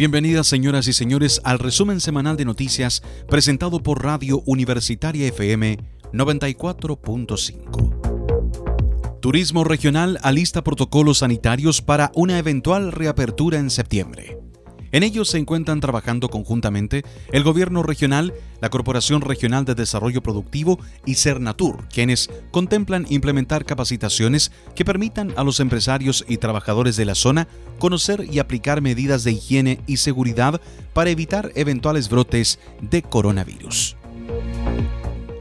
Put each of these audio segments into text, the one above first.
Bienvenidas señoras y señores al resumen semanal de noticias presentado por Radio Universitaria FM 94.5. Turismo Regional alista protocolos sanitarios para una eventual reapertura en septiembre. En ellos se encuentran trabajando conjuntamente el Gobierno Regional, la Corporación Regional de Desarrollo Productivo y Cernatur, quienes contemplan implementar capacitaciones que permitan a los empresarios y trabajadores de la zona conocer y aplicar medidas de higiene y seguridad para evitar eventuales brotes de coronavirus.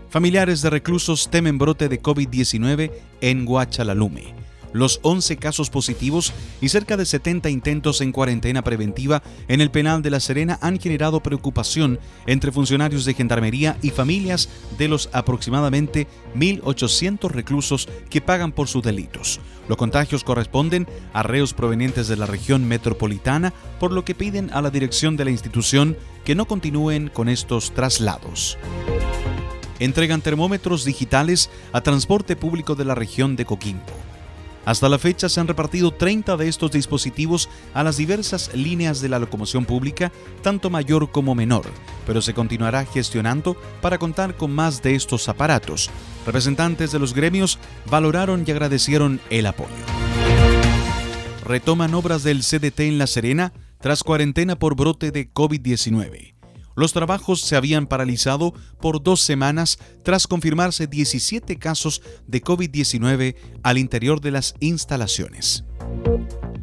Familiares de reclusos temen brote de COVID-19 en Guachalalume los 11 casos positivos y cerca de 70 intentos en cuarentena preventiva en el penal de La Serena han generado preocupación entre funcionarios de Gendarmería y familias de los aproximadamente 1.800 reclusos que pagan por sus delitos. Los contagios corresponden a reos provenientes de la región metropolitana, por lo que piden a la dirección de la institución que no continúen con estos traslados entregan termómetros digitales a transporte público de la región de Coquimbo. Hasta la fecha se han repartido 30 de estos dispositivos a las diversas líneas de la locomoción pública, tanto mayor como menor, pero se continuará gestionando para contar con más de estos aparatos. Representantes de los gremios valoraron y agradecieron el apoyo. Retoman obras del CDT en La Serena tras cuarentena por brote de COVID-19. Los trabajos se habían paralizado por dos semanas tras confirmarse 17 casos de COVID-19 al interior de las instalaciones.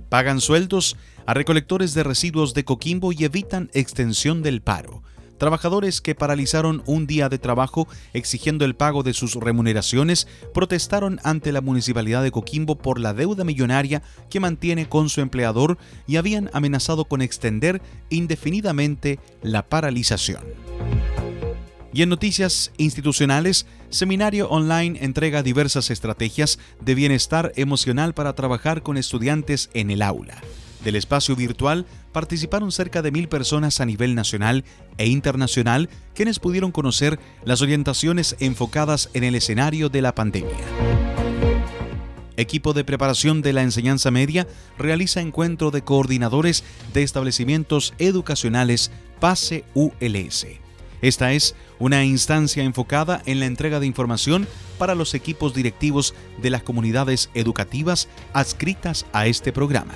Pagan sueldos a recolectores de residuos de Coquimbo y evitan extensión del paro. Trabajadores que paralizaron un día de trabajo exigiendo el pago de sus remuneraciones protestaron ante la Municipalidad de Coquimbo por la deuda millonaria que mantiene con su empleador y habían amenazado con extender indefinidamente la paralización. Y en noticias institucionales, Seminario Online entrega diversas estrategias de bienestar emocional para trabajar con estudiantes en el aula. Del espacio virtual participaron cerca de mil personas a nivel nacional e internacional quienes pudieron conocer las orientaciones enfocadas en el escenario de la pandemia. Equipo de preparación de la enseñanza media realiza encuentro de coordinadores de establecimientos educacionales PASE ULS. Esta es una instancia enfocada en la entrega de información para los equipos directivos de las comunidades educativas adscritas a este programa.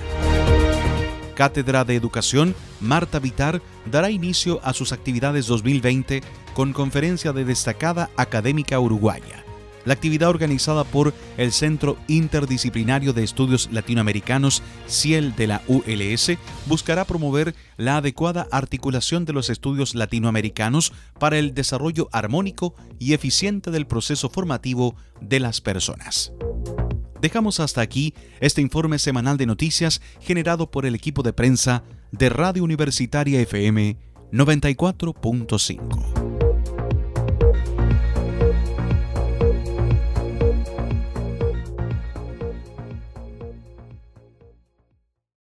Cátedra de Educación, Marta Vitar dará inicio a sus actividades 2020 con conferencia de destacada académica uruguaya. La actividad organizada por el Centro Interdisciplinario de Estudios Latinoamericanos, CIEL de la ULS, buscará promover la adecuada articulación de los estudios latinoamericanos para el desarrollo armónico y eficiente del proceso formativo de las personas. Dejamos hasta aquí este informe semanal de noticias generado por el equipo de prensa de Radio Universitaria FM 94.5.